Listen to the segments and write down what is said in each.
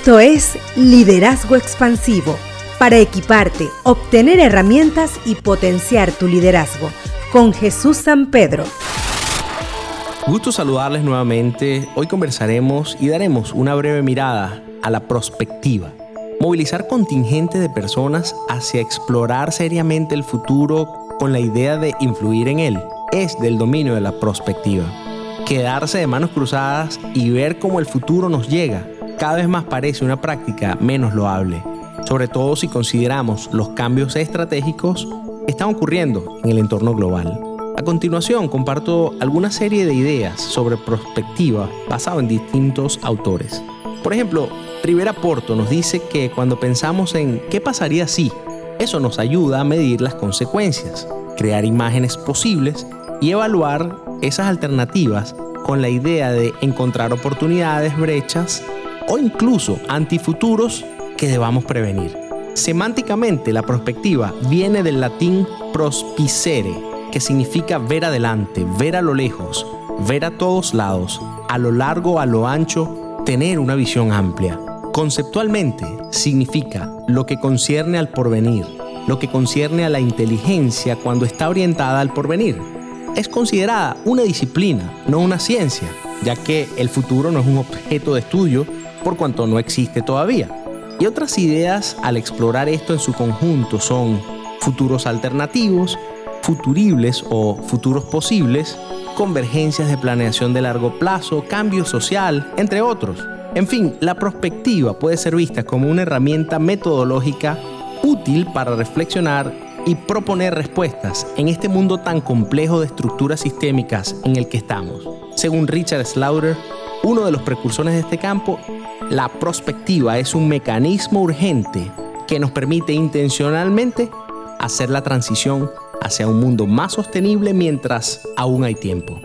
Esto es Liderazgo Expansivo, para equiparte, obtener herramientas y potenciar tu liderazgo, con Jesús San Pedro. Gusto saludarles nuevamente. Hoy conversaremos y daremos una breve mirada a la prospectiva. Movilizar contingente de personas hacia explorar seriamente el futuro con la idea de influir en él es del dominio de la prospectiva. Quedarse de manos cruzadas y ver cómo el futuro nos llega cada vez más parece una práctica menos loable, sobre todo si consideramos los cambios estratégicos que están ocurriendo en el entorno global. A continuación comparto alguna serie de ideas sobre prospectiva basado en distintos autores. Por ejemplo, Rivera Porto nos dice que cuando pensamos en qué pasaría si, eso nos ayuda a medir las consecuencias, crear imágenes posibles y evaluar esas alternativas con la idea de encontrar oportunidades, brechas o incluso antifuturos que debamos prevenir. Semánticamente, la prospectiva viene del latín prospicere, que significa ver adelante, ver a lo lejos, ver a todos lados, a lo largo, a lo ancho, tener una visión amplia. Conceptualmente significa lo que concierne al porvenir, lo que concierne a la inteligencia cuando está orientada al porvenir. Es considerada una disciplina, no una ciencia, ya que el futuro no es un objeto de estudio, por cuanto no existe todavía. Y otras ideas al explorar esto en su conjunto son futuros alternativos, futuribles o futuros posibles, convergencias de planeación de largo plazo, cambio social, entre otros. En fin, la prospectiva puede ser vista como una herramienta metodológica útil para reflexionar y proponer respuestas en este mundo tan complejo de estructuras sistémicas en el que estamos. Según Richard Slaughter, uno de los precursores de este campo, la prospectiva es un mecanismo urgente que nos permite intencionalmente hacer la transición hacia un mundo más sostenible mientras aún hay tiempo.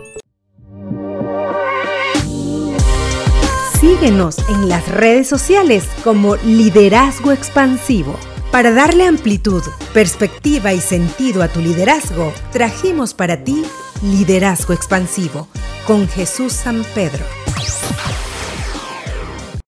Síguenos en las redes sociales como Liderazgo Expansivo. Para darle amplitud, perspectiva y sentido a tu liderazgo, trajimos para ti Liderazgo Expansivo con Jesús San Pedro.